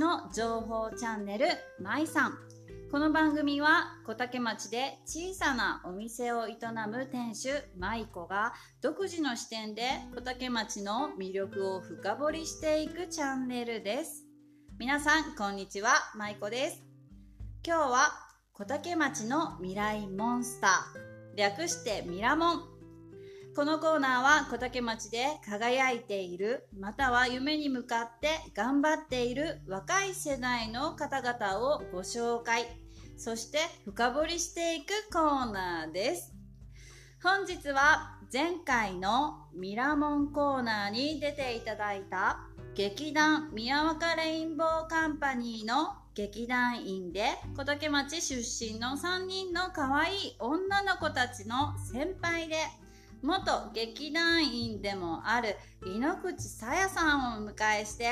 の情報チャンネルまいさん。この番組は小竹町で小さなお店を営む店主舞子が独自の視点で小竹町の魅力を深掘りしていくチャンネルです。皆さんこんにちは舞子です。今日は小竹町の未来モンスター。略してミラモン。このコーナーは小竹町で輝いているまたは夢に向かって頑張っている若い世代の方々をご紹介。そして深掘りしていくコーナーです。本日は前回のミラモンコーナーに出ていただいた劇団宮若レインボーカンパニーの劇団員で小竹町出身の3人の可愛い女の子たちの先輩で元劇団員でもある井ノ口さやさんをお迎えして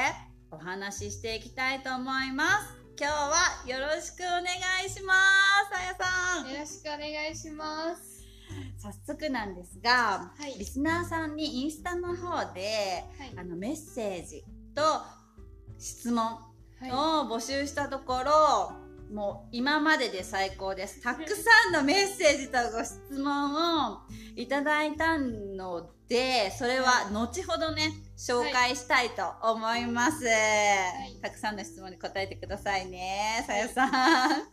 お話ししていきたいと思います。今日はよろしくお願いしますさやさん。よろしくお願いします。早速なんですが、はい。リスナーさんにインスタの方で、はい。あのメッセージと質問はを募集したところ、もう今までで最高です。たくさんのメッセージとご質問をいただいたので、それは後ほどね、紹介したいと思います。いたくさんの質問に答えてくださいね、さやさん。い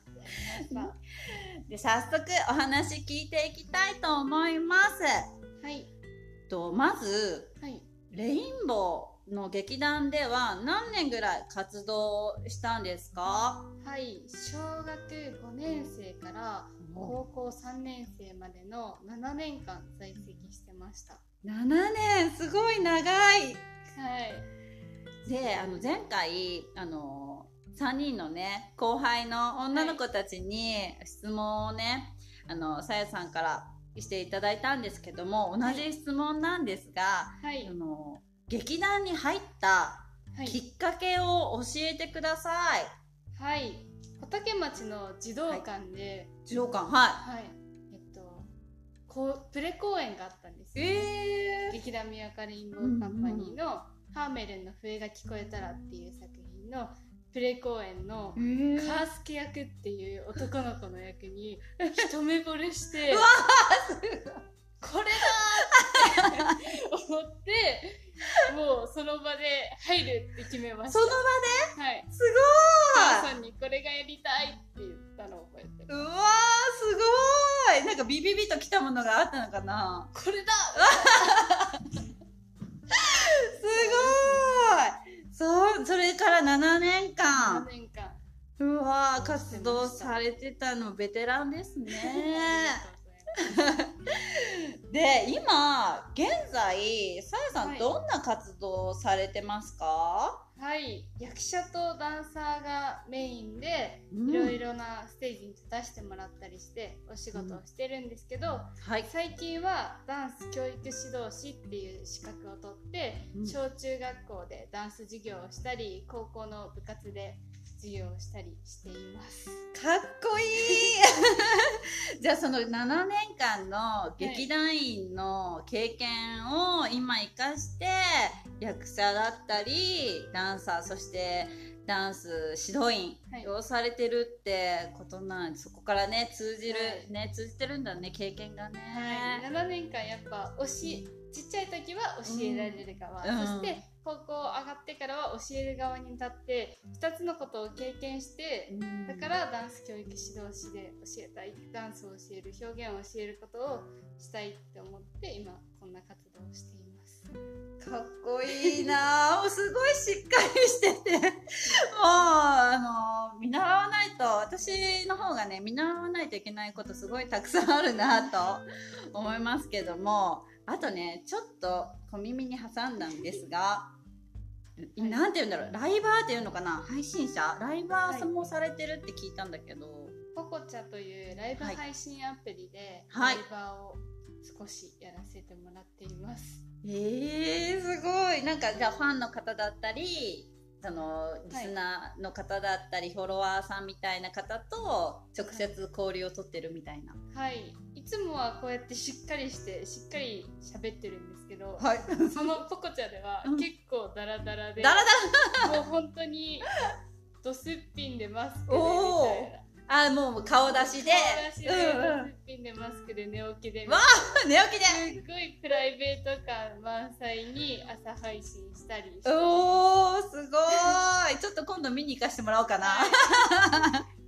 で、早速お話聞いていきたいと思います。はいと、まず、はいレインボーの劇団では何年ぐらい活動したんですか？はい小学5年生から高校3年生までの7年間在籍してました。7年すごい長い。はい。であの前回あの3人のね後輩の女の子たちに質問をね、あのさやさんからしていただいたんですけども同じ質問なんですが、はい。あの劇団に入ったはい。きっかけを教えてください。はい。小竹町の児童館で。児童館ははい、えっとこうプレ公演があったんですい。よ、えー、劇団宮カレインボーカンパニーの「ハーメルンの笛が聞こえたら」っていう作品のプレ公演のえー。カースケ役っていう男の子の役に 一目惚れしてうわこれだーって思ってもうその場で入るって決めました。その場はい。です母ごい。さんにこれがやりたいって言ったのを覚えてうわーすごい。なんかビビビときたものがあったのかな？これだすごい。そうそれから7年7間年間。うわー活動されてたのベテランですね で今現在さやさんはい。どんな活動をされてますか、はい。役者とダンサーがメインでうん。いろいろなステージに立たせてもらったりしてお仕事をしてるんですけど、はい。最近はダンス教育指導士っていう資格を取って、うん。小中学校でダンス授業をしたり高校の部活で授業をしたりしています。かっこいい。じゃあその7年間の劇団員の経験を今生かして役者だったりダンサーそしてダンス指導員はい。をされてるってことなんでそこからね通じる、はい。ね通じてるんだね経験がね、はい、7年間やっぱ教えちっちゃい時は教えられる側、うん。そして高校上がってからは教える側に立って2つのことを経験してうん。だからダンス教育指導士で教えたいダンスを教える表現を教えることをしたいって思って今こんな活動をしています。かっこいいな。すごいしっかりしてて。もうあの見習わないと私の方がね見習わないといけないことすごいたくさんあるなと 思いますけども。あとねちょっと小耳に挟んだんですがいなんて言うんだろう。ライバーっていうのかな。配信者？ライバーもされてるって聞いたんだけど、ポコチャというライブ配信アプリではい。ライバーを少しやらせてもらっています、えー、すごい。なんかじゃあファンの方だったりそのリスナーの方だったり、フォロワーさんみたいな方と直接交流を取ってるみたいな。はいいつもはこうやってしっかりしてしっかり喋ってるんですけど、はい。そのポコチャではうん。結構ダラダラで、だらだもう本当にドスッピンでマスクでみたいな。あもう顔出しで。顔出しで、うんうピンでマスクで寝起きでみわ寝起きで。すっごいプライベート感満載に朝配信したりしておーすごい。ちょっと今度見に行かせてもらおうかな。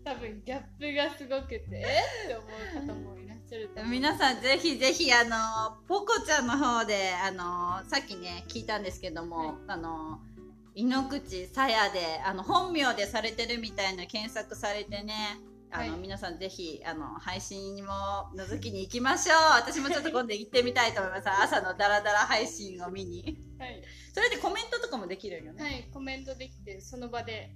多分ギャップがすごくてえ？って思う方もいらっしゃると思う皆さんぜひぜひあのポコちゃんの方であのさっきね聞いたんですけども、はい。あの井ノ口さやであの本名でされてるみたいな検索されてねあの、はい。皆さんぜひあの配信にも覗きに行きましょう。私もちょっと今度行ってみたいと思います。朝のダラダラ配信を見に。はい、それでコメントとかもできるよね、はい、コメントできてその場で。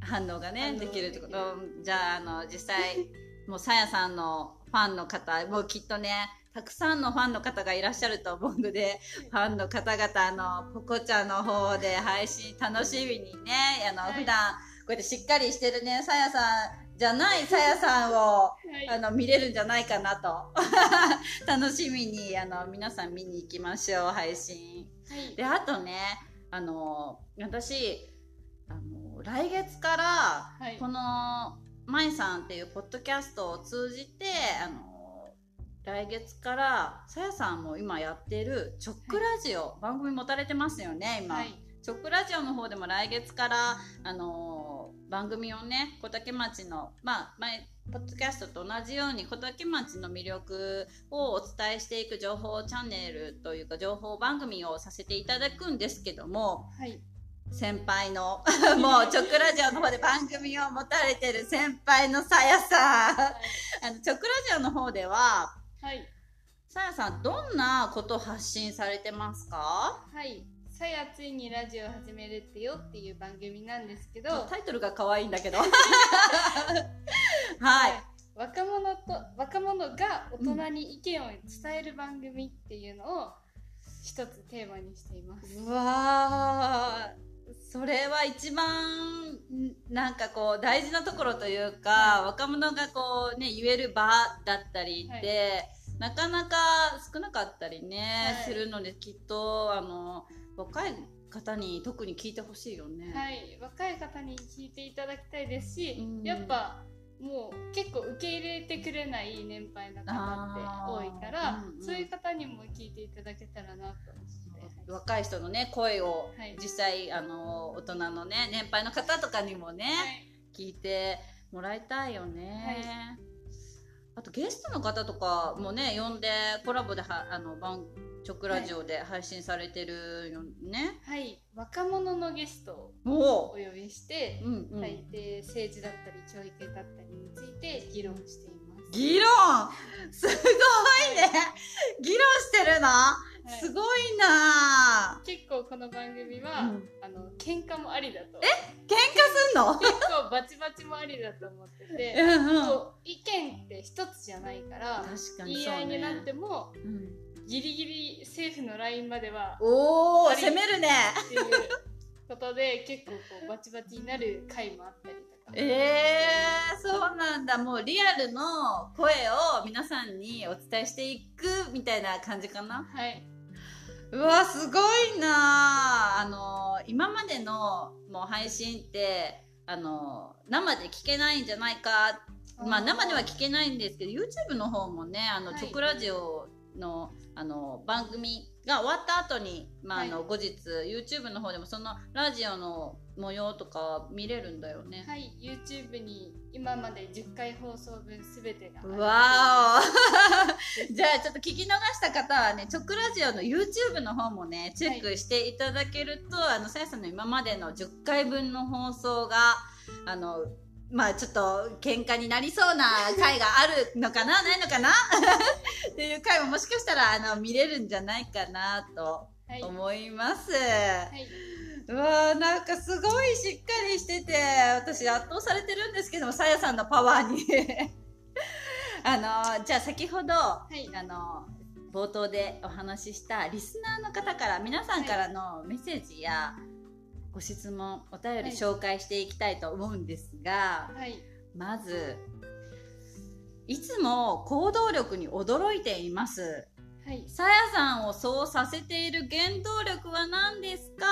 反応がねできる。ってこでとじゃああの実際もうさやさんのファンの方もうきっとねたくさんのファンの方がいらっしゃると思うのでファンの方々あのポコちゃんの方で配信楽しみにねあの、はい。普段こうやってしっかりしてるねさやさんじゃない。さやさんをはい。あの見れるんじゃないかなと。楽しみにあの皆さん見に行きましょう配信。はい。であとねあの私あの来月からはい。この「まいさん」っていうポッドキャストを通じてあの来月からさやさんも今やってる「チョックラジオ」番組持たれてますよね今。はい。チョックラジオの方でも来月から、あのー番組をね小竹町のまあ前ポッドキャストと同じように小竹町の魅力をお伝えしていく情報チャンネルというか情報番組をさせていただくんですけどもはい先輩の もうチョックラジオの方で番組を持たれてる先輩のさやさん。あのチョックラジオの方でははい。さやさんどんなことを発信されてますか？はい。さやついにラジオ始めるってよっていう番組なんですけど。タイトルが可愛いんだけど。はい。若者と若者が大人に意見を伝える番組っていうのを一つテーマにしています。うわーそれは一番んなんかこう大事なところというか、は若者がこうね言える場だったりって、なかなか少なかったりね、はい。するのできっとあの若い方に特に聞いてほしいよね。はい、若い方に聞いていただきたいですし、うん。やっぱもう結構受け入れてくれない年配の方って多いから、そういう方にも聞いていただけたらなと若い人のね声をはい。実際あの大人のね年配の方とかにもね、い。聞いてもらいたいよね、あとゲストの方とかもね呼んでコラボではあの番直ラジオで配信されてるよね、はい、はい、若者のゲストをもお。呼びして、う、うんうん。大抵政治だったり教育だったりについて議論しています。議論？すごいね。議論してるの、はいすごいな。結構この番組は、うん。あの喧嘩もありだと。喧嘩すんの？結構バチバチもありだと思ってて、うんうん。こう意見って一つじゃないから確かに言い合いになってもうん。ギリギリ政府のラインまではおお攻めるねっていうことで結構こうバチバチになる回もあったりとか。えー、そうなんだ。もうリアルの声を皆さんにお伝えしていくみたいな感じかな？はい、うわすごいな。あの今までのもう配信ってあの生で聞けないんじゃないか。まあ生では聞けないんですけど YouTube の方もねあの、はい。直ラジオのあの番組が終わった後にまあ、あの後日 YouTube の方でもそのラジオの模様とか見れるんだよね。はい、YouTube に今まで10回放送分すべてがわー。お じゃあちょっと聞き逃した方はね直ラジオの YouTube の方もねチェックしていただけると、あのさやさんの今までの10回分の放送があのまあちょっと喧嘩になりそうな回があるのかなないのかな？っていう回ももしかしたらあの見れるんじゃないかなとはい、思います。はい、うわーなんかすごいしっかりしてて私圧倒されてるんですけどもさやさんのパワーに。あのじゃあ先ほど、い。あの冒頭でお話ししたリスナーの方から皆さんからのメッセージやご質問お便りはい紹介していきたいと思うんですが、はい、まずいつも行動力に驚いていますはい、さやさんをそうさせている原動力は何ですか？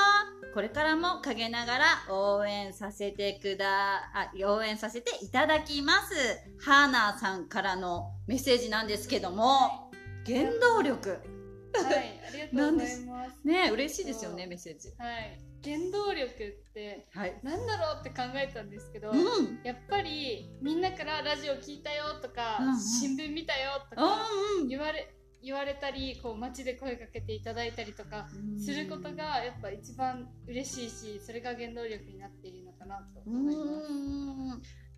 これからも陰ながら応援させてくだ、あ、応援させていただきます。ハーナーさんからのメッセージなんですけども、原動力。はい、ありがとうございます。ね嬉しいですよね、メッセージ。はい、原動力ってはい。なんだろうって考えたんですけど、うん。やっぱりみんなからラジオ聞いたよとか、うんうん新聞見たよとかうん言われ言われたりこう街で声かけていただいたりとかうん。することがやっぱ一番嬉しいしそれが原動力になっているのかなとう思います。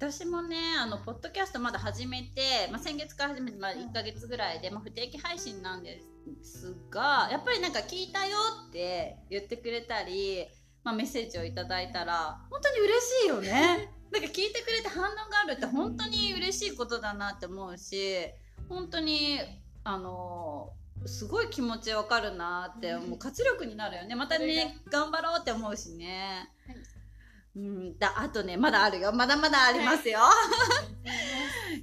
ん。私もね、あの、ポッドキャストまだ始めて、まあ、先月から始めて、まあ、1ヶ月ぐらいで、まあ、不定期配信なんですが、やっぱりなんか聞いたよって言ってくれたり、まあ、メッセージをいただいたら、本当に嬉しいよね。なんか聞いてくれて反応があるって本当に嬉しいことだなって思うし、本当に、あのすごい気持ちわかるなって、うんもう活力になるよね。またね、頑張ろうって思うしね。はいうん、だ、あとね、まだあるよ。まだまだありますよ。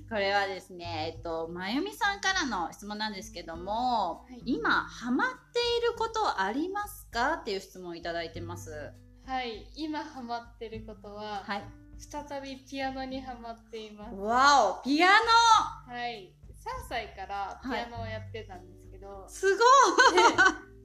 これはですね、えっと、まゆみさんからの質問なんですけども、はい今、ハマっていることありますか？っていう質問をいただいてます。はい、今ハマってることは、はい。再びピアノにハマっています。わお、ピアノはい、3歳からピアノをやってたんですけど、すごい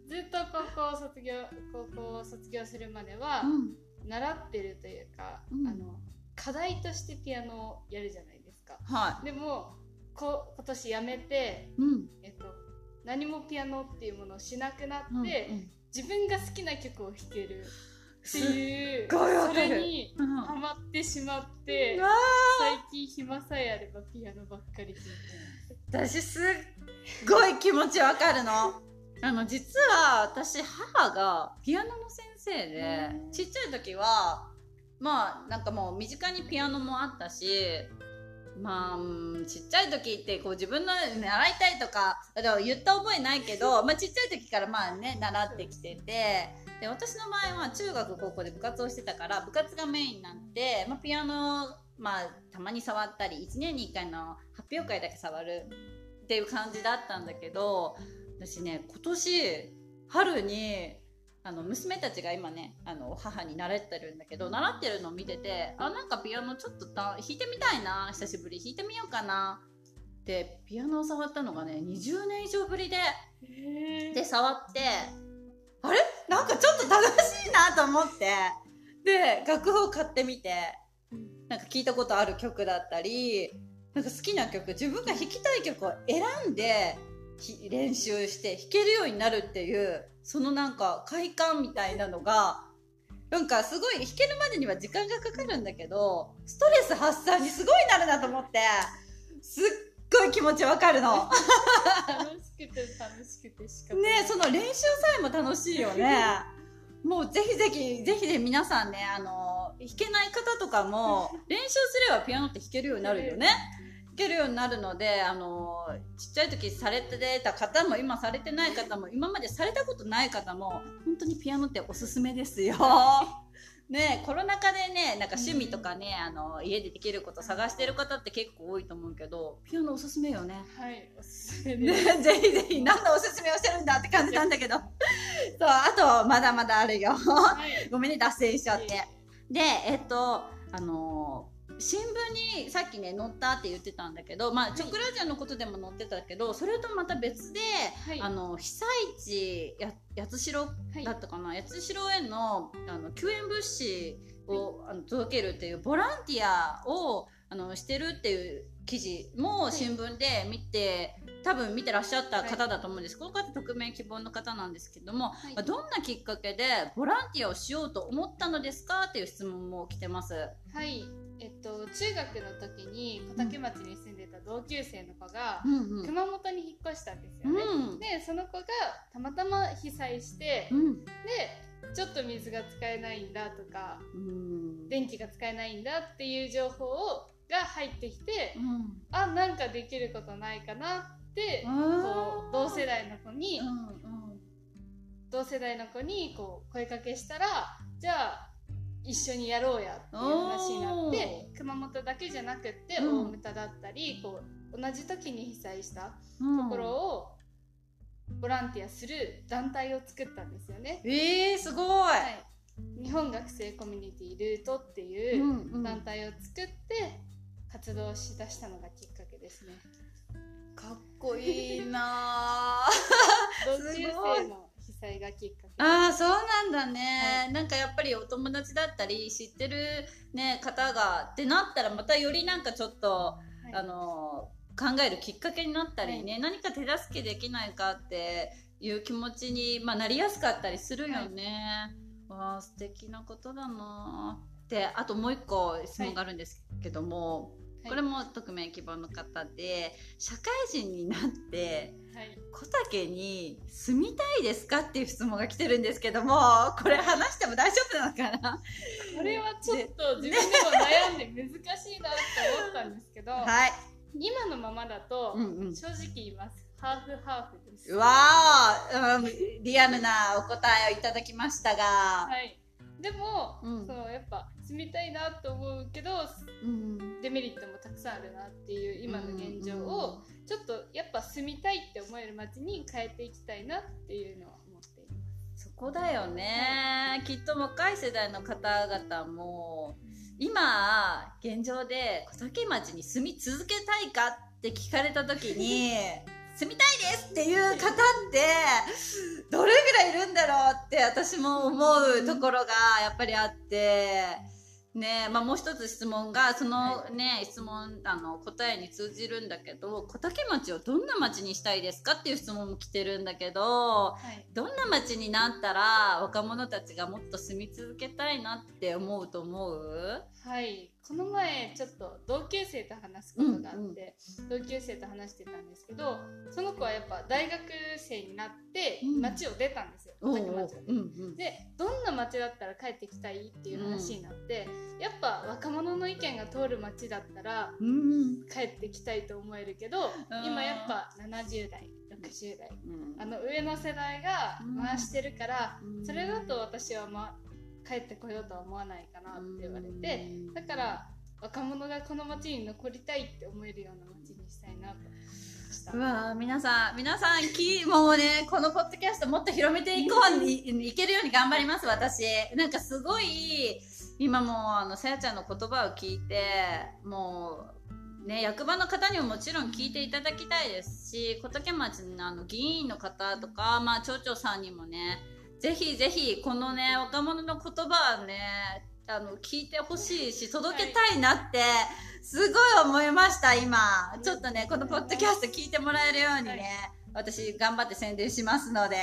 でずっと高校卒業高校を卒業するまではうん。習ってるというか、うんあの課題としてピアノをやるじゃないですか。はでもこ今年やめて、い。うん。えっと、何もピアノっていうものをしなくなって、うんうん自分が好きな曲を弾けるっていうそるれにうんハマってしまってうわ最近暇さえあればピアノばっかり弾いて私すっごい気持ちわかるの。あの、実は私、母がピアノの先生でう、ん。ちっちゃい時は、まあ、なんかもう身近にピアノもあったし、まあ、うんちっちゃい時ってこう自分の習いたいとか、だから言った覚えないけど、まあちっちゃい時からまあね、習ってきてて、で、私の場合は中学高校で部活をしてたから、部活がメインになって、まあピアノ、まあたまに触ったり、1年に1回の発表会だけ触るっていう感じだったんだけど、私ね、今年、春に、あの、娘たちが今ね、あの、母に習ってるんだけど、習ってるのを見てて、あ、なんかピアノちょっとた弾いてみたいな、久しぶり。弾いてみようかな。で、ピアノを触ったのがね、20年以上ぶりで、へで、触って、あれ？なんかちょっと楽しいなと思って、で、楽譜を買ってみて、なんか聞いたことある曲だったり、なんか好きな曲、自分が弾きたい曲を選んで、ひ練習して弾けるようになるっていう、そのなんか快感みたいなのが、なんかすごい弾けるまでには時間がかかるんだけど、ストレス発散にすごいなるなと思って、すっごい気持ちわかるの。楽しくて楽しくてしかもねその練習さえも楽しいよね。もうぜひぜひ、ぜひね、皆さんね、あの、弾けない方とかも、練習すればピアノって弾けるようになるよね。弾けるようになるので、あの、ちっちゃい時されてた方も、今されてない方も、今までされたことない方も、本当にピアノっておすすめですよ。ねコロナ禍でね、なんか趣味とかね、あの、家でできること探してる方って結構多いと思うけど、ピアノおすすめよね。はいおすすめです、ね、ぜひぜひ何のおすすめをしてるんだって感じなんだけど。そう、あと、まだまだあるよ。はい ごめんね、脱線しちゃって。で、えっと、あのー新聞にさっきね、載ったって言ってたんだけど、まあ、い。直ラジオのことでも載ってたけど、それとまた別で、はい。あの、被災地、や、八代はい。だったかな、八代への、あの、救援物資を、あの届けるっていうボランティアを、あの、してるっていう記事もい。新聞で見て、多分見てらっしゃった方だと思うんです。この方匿名希望の方なんですけども、はい。まあどんなきっかけでボランティアをしようと思ったのですか？っていう質問も来てます。はいえっと中学の時に小竹町に住んでた同級生の子がうんうん。熊本に引っ越したんですよね、うん。でその子がたまたま被災して、うん。でちょっと水が使えないんだとかうん。電気が使えないんだっていう情報をが入ってきてうん。あなんかできることないかなってこう同世代の子に、うん同世代の子にこう声かけしたらじゃあ一緒にやろうやっていう話になって熊本だけじゃなくってうん大牟田だったりこう同じ時に被災したうん。ところをボランティアする団体を作ったんですよね。ええー、すごい。はい、日本学生コミュニティルートっていう団体を作って活動しだしたのがきっかけですね。かっこいいな 同級生の被災がきっかけああそうなんだね、はい、なんかやっぱりお友達だったり知ってる、ね、方がってなったらまたよりなんかちょっと、はい、あの考えるきっかけになったりね、はい、何か手助けできないかっていう気持ちに、まあ、なりやすかったりするよね。わあ素敵なことだなであともう一個質問があるんですけども、これも匿名希望の方で社会人になって、はい、小竹に住みたいですかっていう質問が来てるんですけどもこれ話しても大丈夫なのかな？これはちょっと自分でも悩んで難しいなって思ったんですけど、はい、今のままだと、正直言います。ハーフハーフです。うわー、うん、リアルなお答えをいただきましたがはいでも、うん、そのやっぱ住みたいなと思うけど、うん、デメリットもたくさんあるなっていう今の現状を、ちょっとやっぱ住みたいって思える街に変えていきたいなっていうのは思っています。そこだよね、はい、きっと若い世代の方々も今現状で小竹町に住み続けたいかって聞かれた時に住みたいですっていう方ってどれぐらいいるんだろうって私も思うところがやっぱりあって。ねまあ、もう一つ質問がそのね、はい、質問あの答えに通じるんだけど小竹町をどんな町にしたいですかっていう質問も来てるんだけど、はい、どんな町になったら若者たちがもっと住み続けたいなって思うと思う？はいこの前ちょっと同級生と話すことがあって、うんうん、同級生と話してたんですけどその子はやっぱ大学生になって町を出たんですよ、うん、町を、うんうん、でどんな町だったら帰ってきたいっていう話になって、うん、やっぱ若者の意見が通る町だったら、帰ってきたいと思えるけど、今やっぱ70代60代、あの上の世代が回してるから、それだと私は、ま、帰ってこようとは思わないかなって言われてだから若者がこの街に残りたいって思えるような街にしたいなとうわ皆さん皆さんきもうねこのポッドキャストもっと広めていこうにいけるように頑張ります私。なんかすごい今もあのさやちゃんの言葉を聞いてもうね役場の方にももちろん聞いていただきたいですし小竹町のあの議員の方とか、まあ、町長さんにもねぜひぜひこのね若者の言葉はねあの聞いてほしいし届けたいなってすごい思いました今。ちょっとねこのポッドキャスト聞いてもらえるようにね、私頑張って宣伝しますので。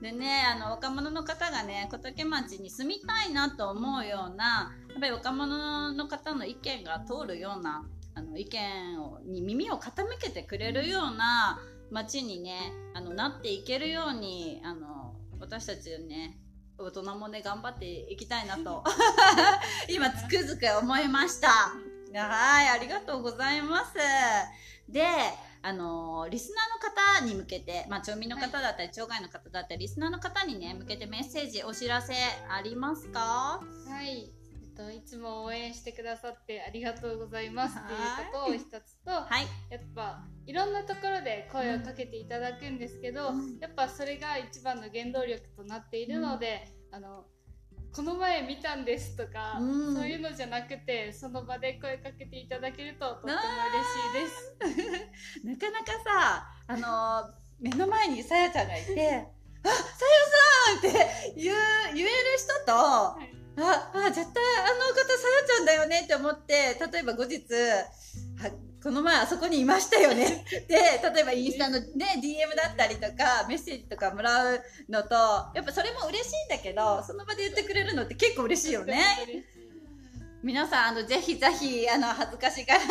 でねあの若者の方がね小竹町に住みたいなと思うようなやっぱり若者の方の意見が通るようなあの意見をに耳を傾けてくれるような街にねあのなっていけるようにあの私たちね大人もね頑張っていきたいなと。今つくづく思いました。はいありがとうございます。であのリスナーの方に向けて、まあ、町民の方だったり、町外の方だったりリスナーの方にね向けてメッセージお知らせありますか？はいといつも応援してくださってありがとうございますっていうことを一つと、はい、やっぱいろんなところで声をかけていただくんですけど、うん、やっぱそれが一番の原動力となっているので、うん、あのこの前見たんですとか、うん、そういうのじゃなくてその場で声かけていただけるととっても嬉しいです。なかなかさあの目の前にさやちゃんがいて「あさやさん!」って言う言える人と、はいあ、あ、絶対あの方さやちゃんだよねって思って、例えば後日、この前あそこにいましたよね で、例えばインスタのね、DM だったりとか、メッセージとかもらうのと、やっぱそれも嬉しいんだけど、その場で言ってくれるのって結構嬉しいよね。皆さん、あの、ぜひぜひ、あの、恥ずかしがらず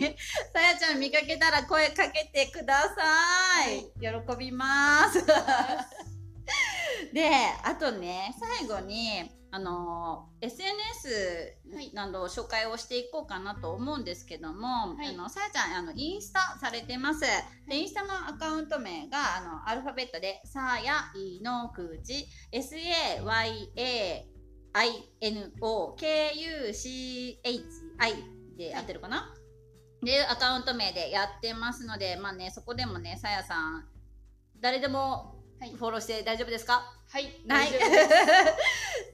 に、さやちゃん見かけたら声かけてください。喜びます。で、あとね、最後に、あの SNS などを紹介をしていこうかなと思うんですけども、はい、あのさやちゃんあのインスタされてます、でインスタのアカウント名があのアルファベットでさやいのくじ SAYAINOKUCHI で合ってるかな、でアカウント名でやってますのでまあねそこでもねさやさん誰でもフォローして大丈夫ですか？はい。はい。大 と、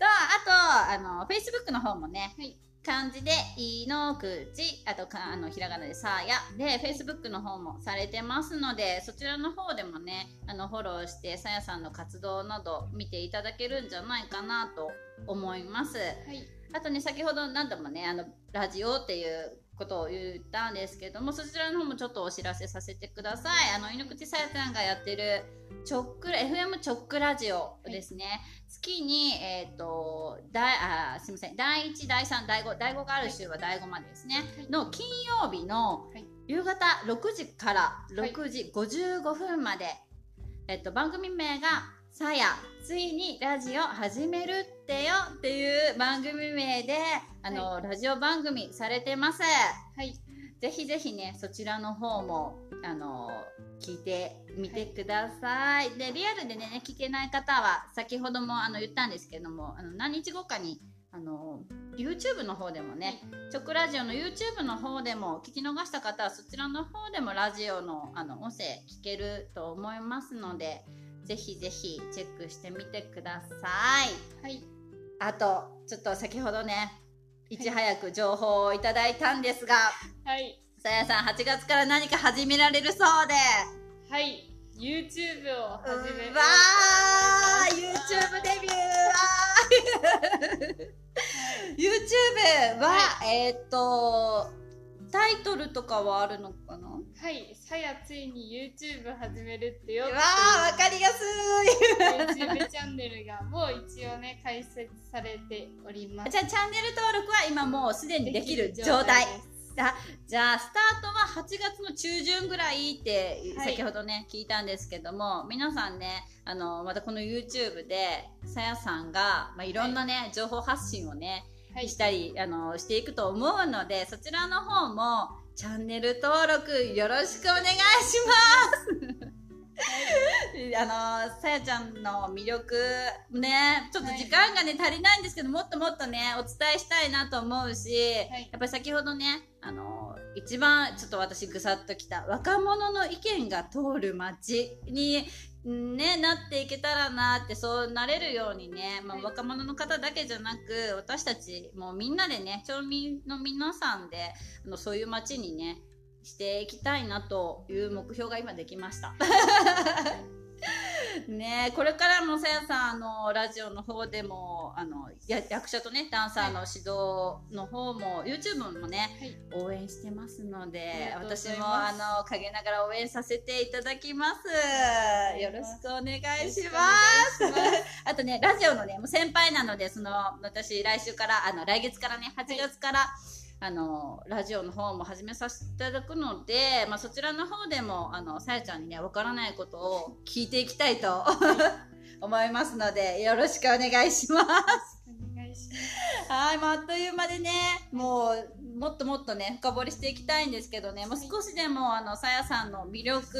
あと、あの、Facebook の方もね、はい漢字で、いのくち、あとか、あの、ひらがなでさや、で、Facebook の方もされてますので、そちらの方でもね、あの、フォローして、さやさんの活動など見ていただけるんじゃないかなと思います。はい。あとね、先ほど何度もね、あの、ラジオっていうことを言ったんですけども、そちらの方もちょっとお知らせさせてください。あの、井ノ口さやちゃんがやってる、チョック、FM チョックラジオですね。月に、えっ、と、だあ、すみません。第1、第3、第5、第5がある週は第5までですね。はいの金曜日のはい夕方6時からはい6時55分まで、えっと、番組名が、さや、ついにラジオ始めるってよっていう番組名で、あの、ラジオ番組されてます。はい。ぜひぜひね、そちらの方も、あの、聞いてみてください。で、リアルでね、聞けない方は、先ほどもあの言ったんですけども、あの何日後かに、あの、YouTube の方でもね、チョクラジオの YouTube の方でも聞き逃した方はそちらの方でもラジオのあの音声聞けると思いますのでぜひぜひチェックしてみてください。はい。あとちょっと先ほどねい。ち早く情報をいただいたんですがはい。さやさん8月から何か始められるそうで。はい。YouTube を始めうわー YouTube デビュー。あー YouTube は、えーっとタイトルとかはあるのかな？はい。さやついに YouTube 始めるってようわってーわかりやすい YouTube チャンネルがもう一応ね、開設されております。じゃあチャンネル登録は今もうすでにできる状態です。あじゃあスタートは8月の中旬ぐらいってはい先ほどね、聞いたんですけども皆さんねあのまたこの YouTube でさやさんが、まあ、いろんなね、情報発信をねはい。したりあのしていくと思うのでそちらの方もチャンネル登録よろしくお願いします。あのさやちゃんの魅力ねちょっと時間がね、足りないんですけどもっともっとねお伝えしたいなと思うし、はい。やっぱり先ほどねあの一番ちょっと私ぐさっときた若者の意見が通る街にね、なっていけたらなってそうなれるようにね、まあ、はい若者の方だけじゃなく私たちもうみんなでね町民の皆さんであのそういう街にねしていきたいなという目標が今できました。ねこれからもさやさんあのラジオの方でもあのや役者とねダンサーの指導の方も、YouTube もねはい。応援してますので私もあの陰ながら応援させていただきます。い。よろしくお願いしよます。あとねラジオのねもう先輩なのでその私来週からあの来月からね8月から、あのラジオの方も始めさせていただくので、まあ、そちらの方でもあのさやちゃんにねわからないことを聞いていきたいと 思いますのでよろしくお願いしますお願いします。はい、もうあっという間でね、もう、もっともっとね、深掘りしていきたいんですけどね、もう少しでも、あの、さやさんの魅力、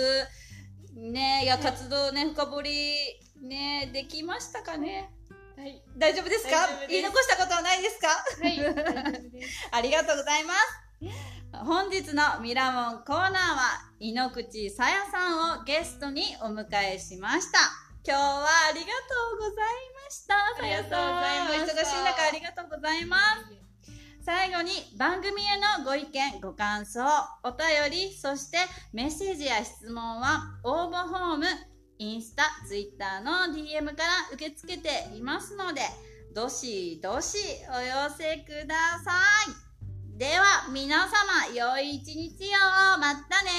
ね、や活動ね、深掘り、ね、できましたかね？はい。大丈夫ですか？言い残したことはないですか？はい。ありがとうございます。本日のミラモンコーナーは、井ノ口さやさんをゲストにお迎えしました。今日はありがとうございました。さやさん。ありがとうございましたお忙しい中ありがとうございます。最後に番組へのご意見、ご感想、お便り、そしてメッセージや質問は応募フォーム、インスタ、ツイッターの DM から受け付けていますので、どしどしお寄せください。では皆様、良い一日をまたね